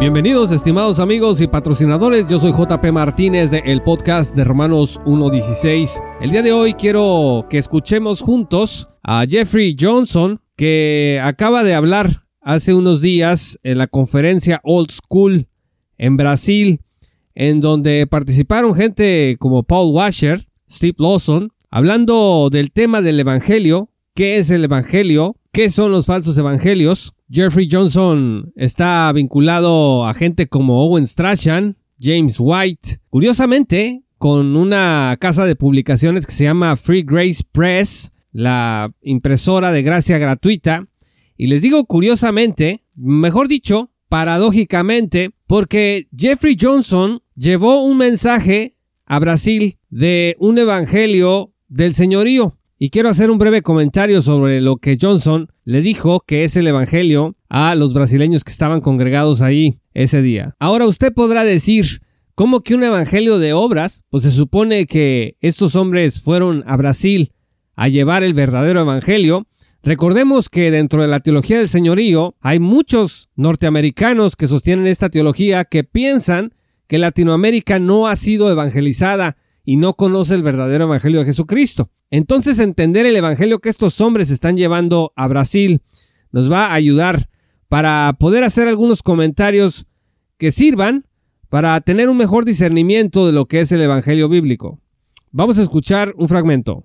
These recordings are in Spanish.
Bienvenidos estimados amigos y patrocinadores, yo soy JP Martínez de el podcast de Romanos 1.16. El día de hoy quiero que escuchemos juntos a Jeffrey Johnson que acaba de hablar hace unos días en la conferencia Old School en Brasil, en donde participaron gente como Paul Washer, Steve Lawson, hablando del tema del Evangelio, qué es el Evangelio, qué son los falsos evangelios, Jeffrey Johnson está vinculado a gente como Owen Strachan, James White, curiosamente con una casa de publicaciones que se llama Free Grace Press, la impresora de gracia gratuita. Y les digo curiosamente, mejor dicho, paradójicamente, porque Jeffrey Johnson llevó un mensaje a Brasil de un evangelio del señorío. Y quiero hacer un breve comentario sobre lo que Johnson le dijo que es el Evangelio a los brasileños que estaban congregados ahí ese día. Ahora usted podrá decir, ¿cómo que un Evangelio de obras? Pues se supone que estos hombres fueron a Brasil a llevar el verdadero Evangelio. Recordemos que dentro de la teología del señorío hay muchos norteamericanos que sostienen esta teología que piensan que Latinoamérica no ha sido evangelizada y no conoce el verdadero Evangelio de Jesucristo. Entonces entender el Evangelio que estos hombres están llevando a Brasil nos va a ayudar para poder hacer algunos comentarios que sirvan para tener un mejor discernimiento de lo que es el Evangelio bíblico. Vamos a escuchar un fragmento.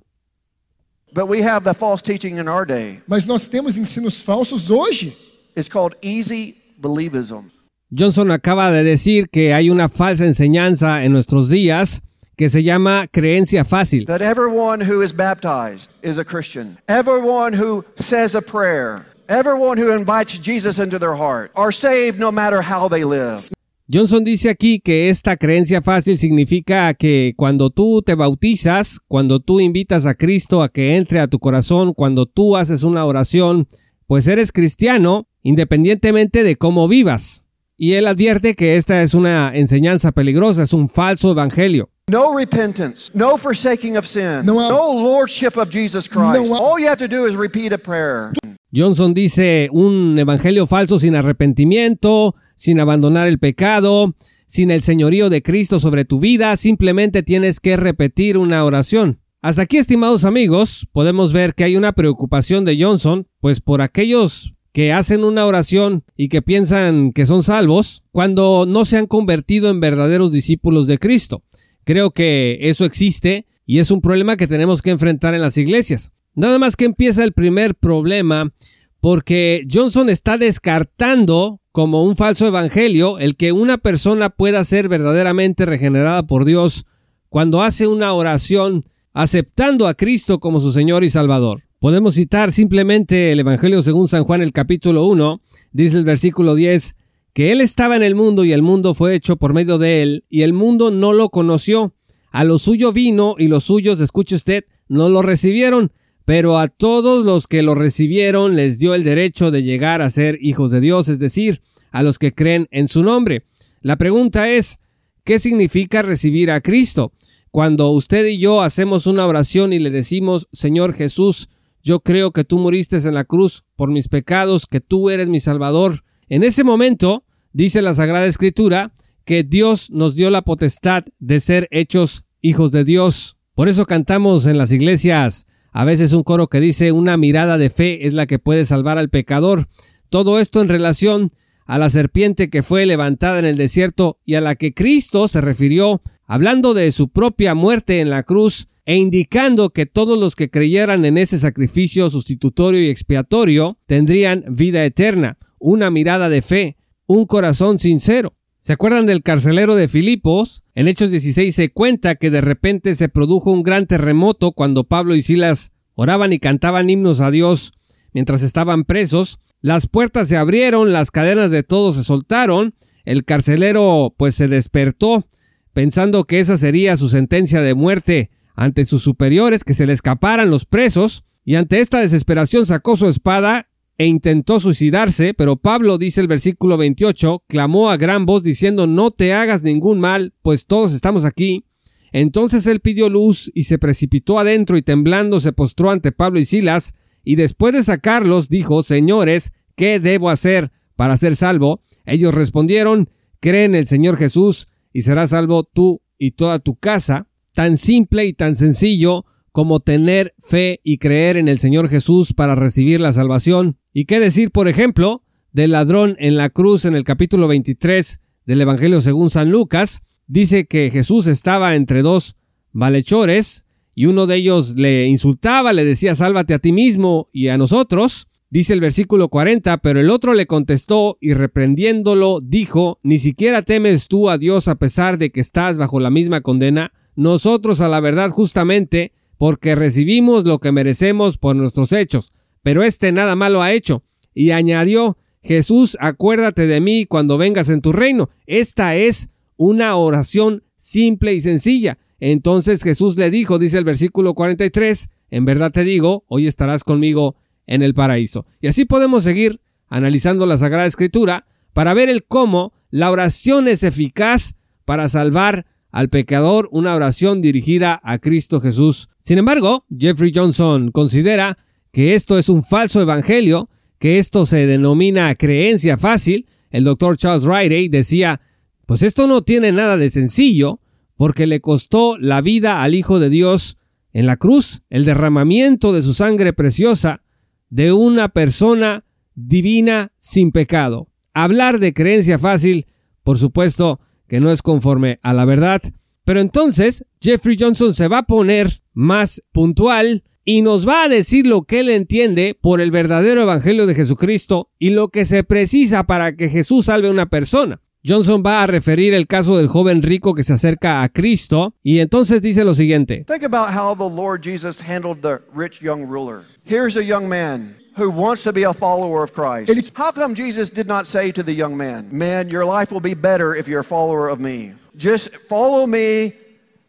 But we have the false teaching in our day. Mas nós temos ensinos falsos hoje. It's called easy believism. Johnson acaba de decir que hay una falsa enseñanza en nuestros días que se llama creencia fácil. That everyone who is baptized is a Christian. Everyone who says a prayer, everyone who invites Jesus into their heart are saved no matter how they live. Johnson dice aquí que esta creencia fácil significa que cuando tú te bautizas, cuando tú invitas a Cristo a que entre a tu corazón, cuando tú haces una oración, pues eres cristiano independientemente de cómo vivas. Y él advierte que esta es una enseñanza peligrosa, es un falso evangelio. No repentance, no forsaking of sin, No, no, lordship of Jesus Christ. No, All you have to do is repeat a prayer. Johnson dice un evangelio falso sin arrepentimiento, sin abandonar el pecado, sin el señorío de Cristo sobre tu vida, simplemente tienes que repetir una oración. Hasta aquí, estimados amigos, podemos ver que hay una preocupación de Johnson, pues por aquellos que hacen una oración y que piensan que son salvos, cuando no se han convertido en verdaderos discípulos de Cristo. Creo que eso existe y es un problema que tenemos que enfrentar en las iglesias. Nada más que empieza el primer problema porque Johnson está descartando como un falso evangelio el que una persona pueda ser verdaderamente regenerada por Dios cuando hace una oración aceptando a Cristo como su Señor y Salvador. Podemos citar simplemente el Evangelio según San Juan el capítulo 1, dice el versículo 10, que Él estaba en el mundo y el mundo fue hecho por medio de Él, y el mundo no lo conoció. A lo suyo vino y los suyos, escuche usted, no lo recibieron, pero a todos los que lo recibieron les dio el derecho de llegar a ser hijos de Dios, es decir, a los que creen en su nombre. La pregunta es, ¿qué significa recibir a Cristo? Cuando usted y yo hacemos una oración y le decimos, Señor Jesús, yo creo que tú moriste en la cruz por mis pecados, que tú eres mi Salvador. En ese momento, dice la Sagrada Escritura, que Dios nos dio la potestad de ser hechos hijos de Dios. Por eso cantamos en las iglesias a veces un coro que dice una mirada de fe es la que puede salvar al pecador. Todo esto en relación a la serpiente que fue levantada en el desierto y a la que Cristo se refirió, hablando de su propia muerte en la cruz e indicando que todos los que creyeran en ese sacrificio sustitutorio y expiatorio tendrían vida eterna, una mirada de fe, un corazón sincero. ¿Se acuerdan del carcelero de Filipos? En Hechos 16 se cuenta que de repente se produjo un gran terremoto cuando Pablo y Silas oraban y cantaban himnos a Dios mientras estaban presos. Las puertas se abrieron, las cadenas de todos se soltaron, el carcelero pues se despertó pensando que esa sería su sentencia de muerte ante sus superiores que se le escaparan los presos, y ante esta desesperación sacó su espada e intentó suicidarse, pero Pablo, dice el versículo 28, clamó a gran voz diciendo, no te hagas ningún mal, pues todos estamos aquí. Entonces él pidió luz y se precipitó adentro y temblando se postró ante Pablo y Silas, y después de sacarlos dijo, Señores, ¿qué debo hacer para ser salvo? Ellos respondieron, cree en el Señor Jesús y serás salvo tú y toda tu casa. Tan simple y tan sencillo como tener fe y creer en el Señor Jesús para recibir la salvación. ¿Y qué decir, por ejemplo, del ladrón en la cruz en el capítulo 23 del Evangelio según San Lucas? Dice que Jesús estaba entre dos malhechores y uno de ellos le insultaba, le decía sálvate a ti mismo y a nosotros. Dice el versículo 40, pero el otro le contestó y reprendiéndolo dijo, ni siquiera temes tú a Dios a pesar de que estás bajo la misma condena. Nosotros a la verdad justamente porque recibimos lo que merecemos por nuestros hechos, pero éste nada malo ha hecho. Y añadió, Jesús, acuérdate de mí cuando vengas en tu reino. Esta es una oración simple y sencilla. Entonces Jesús le dijo, dice el versículo 43, en verdad te digo, hoy estarás conmigo en el paraíso. Y así podemos seguir analizando la Sagrada Escritura para ver el cómo la oración es eficaz para salvar al pecador una oración dirigida a Cristo Jesús. Sin embargo, Jeffrey Johnson considera que esto es un falso evangelio, que esto se denomina creencia fácil. El doctor Charles Riley decía, pues esto no tiene nada de sencillo, porque le costó la vida al Hijo de Dios en la cruz, el derramamiento de su sangre preciosa de una persona divina sin pecado. Hablar de creencia fácil, por supuesto, que no es conforme a la verdad. Pero entonces Jeffrey Johnson se va a poner más puntual y nos va a decir lo que él entiende por el verdadero evangelio de Jesucristo y lo que se precisa para que Jesús salve a una persona. Johnson va a referir el caso del joven rico que se acerca a Cristo y entonces dice lo siguiente. Think about how the Lord Jesus handled the rich young ruler. Here's a young man who wants to be a follower of Christ. How come Jesus did not say to the young man, Man, your life will be better if you're a follower of me? Just follow me,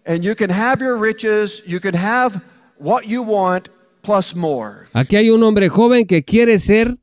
and you can have your riches, you can have what you want, plus more. Aquí hay un hombre joven que quiere ser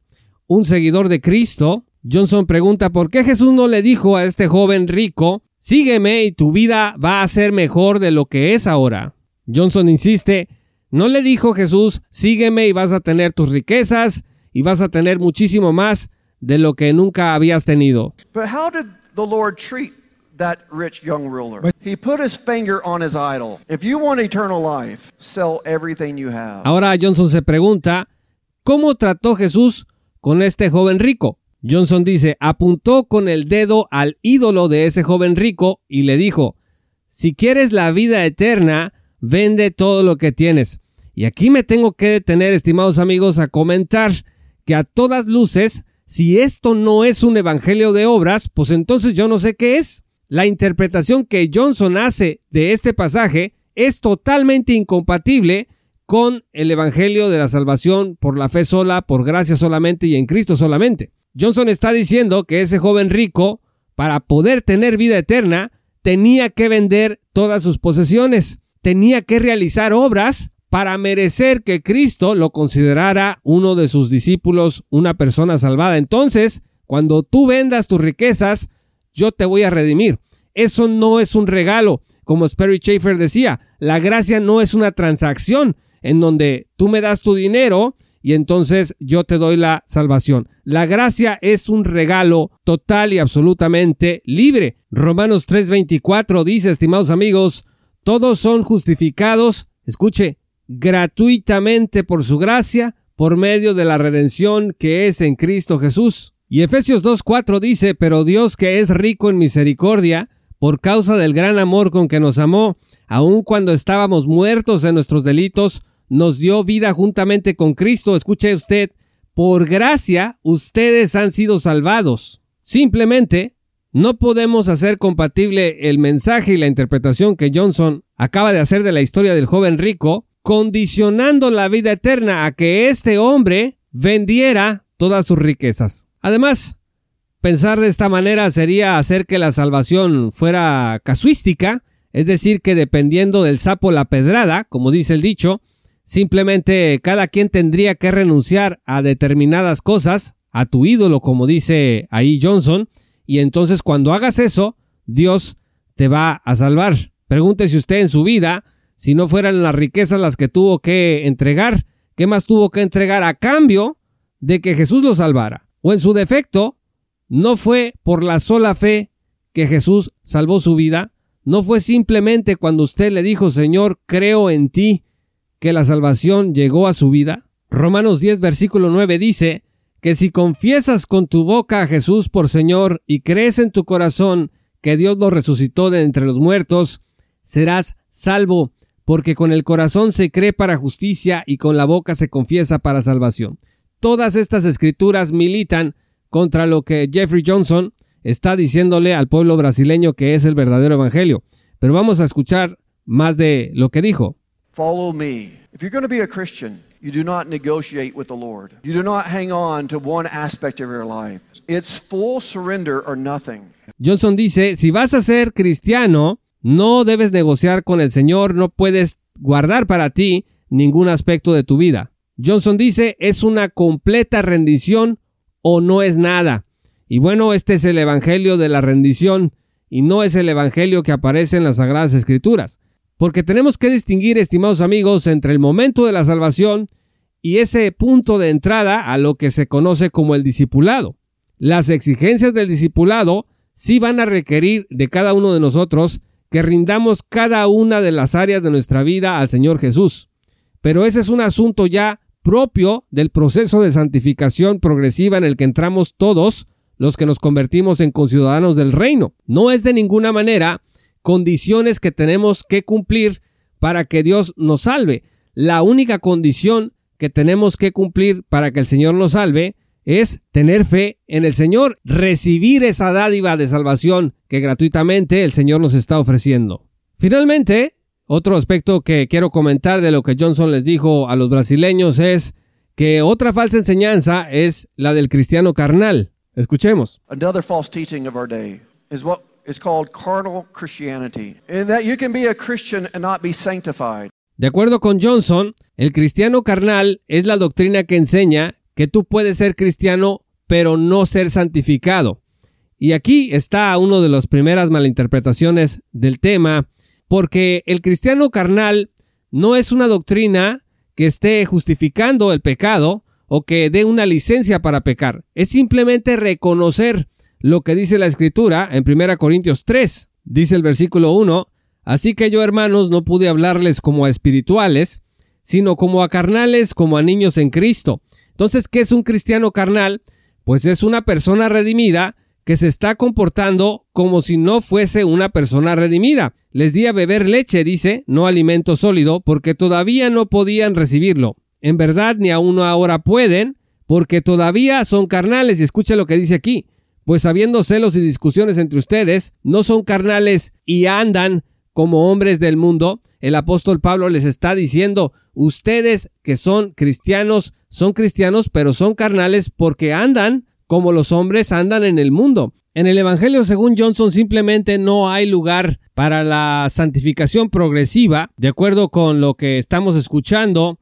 un seguidor de Cristo. Johnson pregunta por qué Jesús no le dijo a este joven rico, sígueme y tu vida va a ser mejor de lo que es ahora. Johnson insiste, no le dijo Jesús, sígueme y vas a tener tus riquezas y vas a tener muchísimo más de lo que nunca habías tenido. But how did the Lord treat that rich young ruler? He put his finger on his idol. If you want eternal life, sell everything you have. Ahora Johnson se pregunta, ¿cómo trató Jesús con este joven rico? Johnson dice, apuntó con el dedo al ídolo de ese joven rico y le dijo, si quieres la vida eterna, vende todo lo que tienes. Y aquí me tengo que detener, estimados amigos, a comentar que a todas luces, si esto no es un evangelio de obras, pues entonces yo no sé qué es. La interpretación que Johnson hace de este pasaje es totalmente incompatible con el evangelio de la salvación por la fe sola, por gracia solamente y en Cristo solamente. Johnson está diciendo que ese joven rico, para poder tener vida eterna, tenía que vender todas sus posesiones, tenía que realizar obras para merecer que Cristo lo considerara uno de sus discípulos, una persona salvada. Entonces, cuando tú vendas tus riquezas, yo te voy a redimir. Eso no es un regalo, como Sperry Schaefer decía, la gracia no es una transacción en donde tú me das tu dinero y entonces yo te doy la salvación. La gracia es un regalo total y absolutamente libre. Romanos 3:24 dice, estimados amigos, todos son justificados, escuche, gratuitamente por su gracia, por medio de la redención que es en Cristo Jesús. Y Efesios 2:4 dice, pero Dios que es rico en misericordia, por causa del gran amor con que nos amó, aun cuando estábamos muertos en nuestros delitos, nos dio vida juntamente con Cristo. Escuche usted, por gracia ustedes han sido salvados. Simplemente no podemos hacer compatible el mensaje y la interpretación que Johnson acaba de hacer de la historia del joven rico, condicionando la vida eterna a que este hombre vendiera todas sus riquezas. Además, pensar de esta manera sería hacer que la salvación fuera casuística, es decir, que dependiendo del sapo la pedrada, como dice el dicho, Simplemente cada quien tendría que renunciar a determinadas cosas, a tu ídolo, como dice ahí Johnson, y entonces cuando hagas eso, Dios te va a salvar. Pregúntese usted en su vida, si no fueran las riquezas las que tuvo que entregar, ¿qué más tuvo que entregar a cambio de que Jesús lo salvara? O en su defecto, no fue por la sola fe que Jesús salvó su vida, no fue simplemente cuando usted le dijo, Señor, creo en ti, que la salvación llegó a su vida. Romanos 10, versículo 9 dice que si confiesas con tu boca a Jesús por Señor y crees en tu corazón que Dios lo resucitó de entre los muertos, serás salvo, porque con el corazón se cree para justicia y con la boca se confiesa para salvación. Todas estas escrituras militan contra lo que Jeffrey Johnson está diciéndole al pueblo brasileño que es el verdadero evangelio. Pero vamos a escuchar más de lo que dijo. Follow me. You do not negotiate with the Lord. You do not hang on to one aspect of your life. It's full surrender or nothing. Johnson dice, si vas a ser cristiano, no debes negociar con el Señor, no puedes guardar para ti ningún aspecto de tu vida. Johnson dice, es una completa rendición o no es nada. Y bueno, este es el Evangelio de la rendición y no es el Evangelio que aparece en las Sagradas Escrituras. Porque tenemos que distinguir, estimados amigos, entre el momento de la salvación y ese punto de entrada a lo que se conoce como el discipulado. Las exigencias del discipulado sí van a requerir de cada uno de nosotros que rindamos cada una de las áreas de nuestra vida al Señor Jesús. Pero ese es un asunto ya propio del proceso de santificación progresiva en el que entramos todos los que nos convertimos en conciudadanos del reino. No es de ninguna manera condiciones que tenemos que cumplir para que Dios nos salve. La única condición que tenemos que cumplir para que el Señor nos salve es tener fe en el Señor, recibir esa dádiva de salvación que gratuitamente el Señor nos está ofreciendo. Finalmente, otro aspecto que quiero comentar de lo que Johnson les dijo a los brasileños es que otra falsa enseñanza es la del cristiano carnal. Escuchemos. Another false teaching of our day is what is called carnal Christianity, in that you can be a Christian and not be sanctified. De acuerdo con Johnson, el cristiano carnal es la doctrina que enseña que tú puedes ser cristiano pero no ser santificado. Y aquí está una de las primeras malinterpretaciones del tema, porque el cristiano carnal no es una doctrina que esté justificando el pecado, o que dé una licencia para pecar. Es simplemente reconocer lo que dice la escritura en 1 Corintios 3. Dice el versículo 1, Así que yo hermanos no pude hablarles como a espirituales, sino como a carnales, como a niños en Cristo. Entonces, ¿qué es un cristiano carnal? Pues es una persona redimida que se está comportando como si no fuese una persona redimida. Les di a beber leche, dice, no alimento sólido, porque todavía no podían recibirlo. En verdad ni aún ahora pueden, porque todavía son carnales. Y escucha lo que dice aquí. Pues habiendo celos y discusiones entre ustedes, no son carnales y andan como hombres del mundo. El apóstol Pablo les está diciendo, ustedes que son cristianos, son cristianos, pero son carnales porque andan como los hombres andan en el mundo. En el Evangelio según Johnson simplemente no hay lugar para la santificación progresiva, de acuerdo con lo que estamos escuchando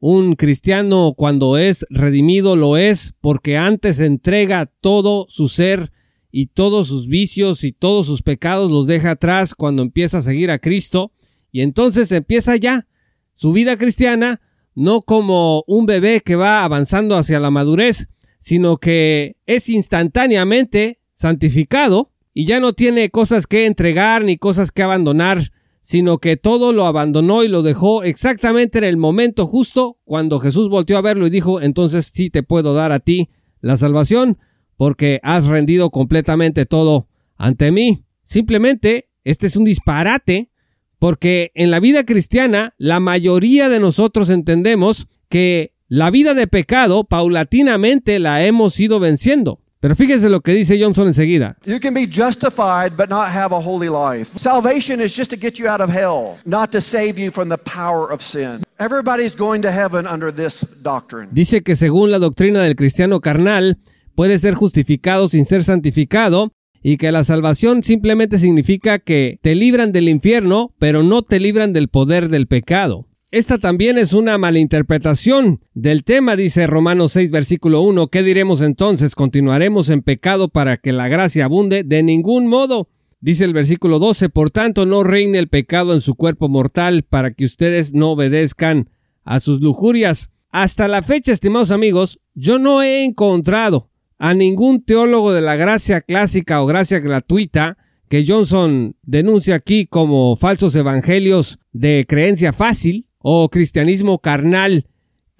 un cristiano cuando es redimido lo es porque antes entrega todo su ser y todos sus vicios y todos sus pecados los deja atrás cuando empieza a seguir a Cristo. Y entonces empieza ya su vida cristiana no como un bebé que va avanzando hacia la madurez, sino que es instantáneamente santificado y ya no tiene cosas que entregar ni cosas que abandonar sino que todo lo abandonó y lo dejó exactamente en el momento justo cuando Jesús volteó a verlo y dijo, entonces sí te puedo dar a ti la salvación, porque has rendido completamente todo ante mí. Simplemente, este es un disparate, porque en la vida cristiana la mayoría de nosotros entendemos que la vida de pecado paulatinamente la hemos ido venciendo. Pero fíjese lo que dice Johnson enseguida. You can be justified but not have a holy life. Salvation is just to get you out of hell, not to save you from the power of sin. Everybody's going to heaven under this doctrine. Dice que según la doctrina del cristiano carnal, puede ser justificado sin ser santificado y que la salvación simplemente significa que te libran del infierno, pero no te libran del poder del pecado. Esta también es una malinterpretación del tema, dice Romanos 6, versículo 1. ¿Qué diremos entonces? ¿Continuaremos en pecado para que la gracia abunde? De ningún modo. Dice el versículo 12, por tanto no reine el pecado en su cuerpo mortal para que ustedes no obedezcan a sus lujurias. Hasta la fecha, estimados amigos, yo no he encontrado a ningún teólogo de la gracia clásica o gracia gratuita que Johnson denuncia aquí como falsos evangelios de creencia fácil o cristianismo carnal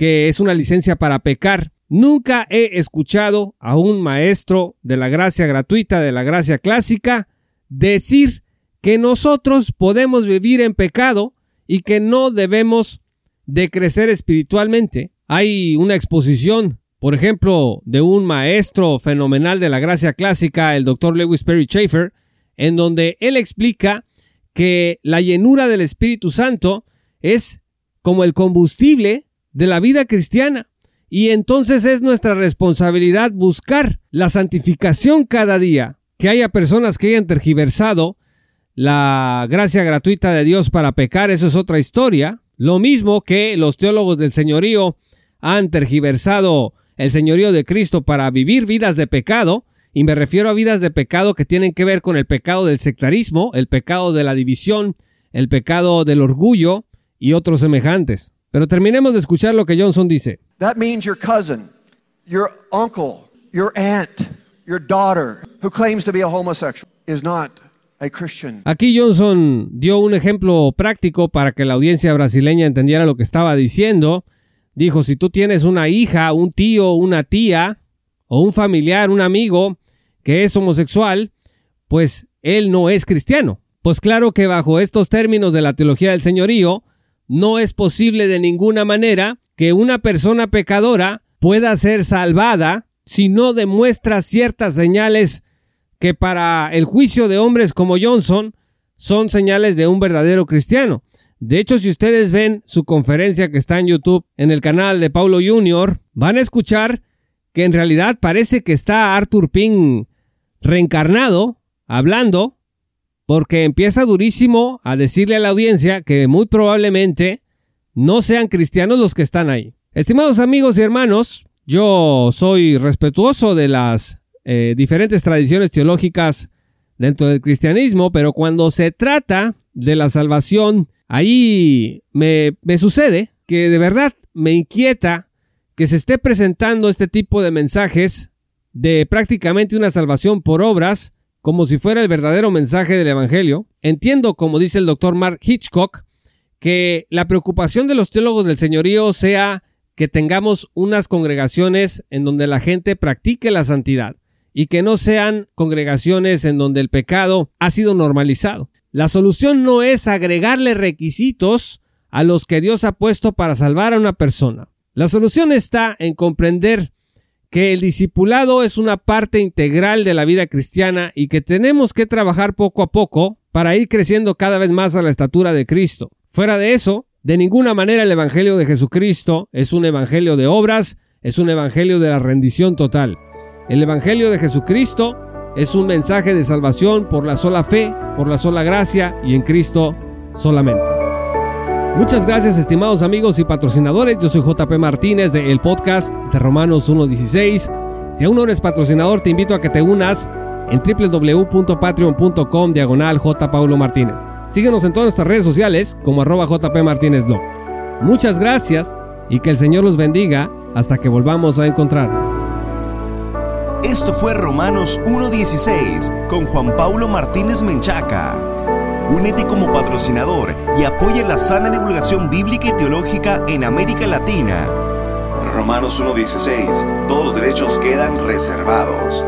que es una licencia para pecar. Nunca he escuchado a un maestro de la gracia gratuita, de la gracia clásica, decir que nosotros podemos vivir en pecado y que no debemos de crecer espiritualmente. Hay una exposición, por ejemplo, de un maestro fenomenal de la gracia clásica, el doctor Lewis Perry Schaeffer, en donde él explica que la llenura del Espíritu Santo es como el combustible de la vida cristiana. Y entonces es nuestra responsabilidad buscar la santificación cada día. Que haya personas que hayan tergiversado la gracia gratuita de Dios para pecar, eso es otra historia. Lo mismo que los teólogos del señorío han tergiversado el señorío de Cristo para vivir vidas de pecado, y me refiero a vidas de pecado que tienen que ver con el pecado del sectarismo, el pecado de la división, el pecado del orgullo y otros semejantes. Pero terminemos de escuchar lo que Johnson dice. That means your cousin, your uncle, your aunt, your daughter who claims to be a homosexual is not a Christian. Aquí Johnson dio un ejemplo práctico para que la audiencia brasileña entendiera lo que estaba diciendo. Dijo, si tú tienes una hija, un tío, una tía, o un familiar, un amigo que es homosexual, pues él no es cristiano. Pues claro que bajo estos términos de la teología del señorío, no es posible de ninguna manera que una persona pecadora pueda ser salvada si no demuestra ciertas señales que para el juicio de hombres como Johnson son señales de un verdadero cristiano. De hecho, si ustedes ven su conferencia que está en YouTube en el canal de Paulo Jr., van a escuchar que en realidad parece que está Arthur Pink reencarnado, hablando, porque empieza durísimo a decirle a la audiencia que muy probablemente no sean cristianos los que están ahí. Estimados amigos y hermanos, yo soy respetuoso de las eh, diferentes tradiciones teológicas dentro del cristianismo, pero cuando se trata de la salvación, ahí me, me sucede que de verdad me inquieta que se esté presentando este tipo de mensajes de prácticamente una salvación por obras, como si fuera el verdadero mensaje del Evangelio. Entiendo, como dice el doctor Mark Hitchcock, que la preocupación de los teólogos del señorío sea que tengamos unas congregaciones en donde la gente practique la santidad y que no sean congregaciones en donde el pecado ha sido normalizado. La solución no es agregarle requisitos a los que Dios ha puesto para salvar a una persona. La solución está en comprender que el discipulado es una parte integral de la vida cristiana y que tenemos que trabajar poco a poco para ir creciendo cada vez más a la estatura de Cristo. Fuera de eso, de ninguna manera el Evangelio de Jesucristo es un Evangelio de obras, es un Evangelio de la rendición total. El Evangelio de Jesucristo es un mensaje de salvación por la sola fe, por la sola gracia y en Cristo solamente. Muchas gracias estimados amigos y patrocinadores, yo soy JP Martínez de el podcast de Romanos 1.16. Si aún no eres patrocinador, te invito a que te unas en www.patreon.com diagonal J. Martínez. Síguenos en todas nuestras redes sociales como arroba JP Martínez Blog. Muchas gracias y que el Señor los bendiga hasta que volvamos a encontrarnos. Esto fue Romanos 1.16 con Juan Paulo Martínez Menchaca. Únete como patrocinador y apoya la sana divulgación bíblica y teológica en América Latina. Romanos 1.16. Todos los derechos quedan reservados.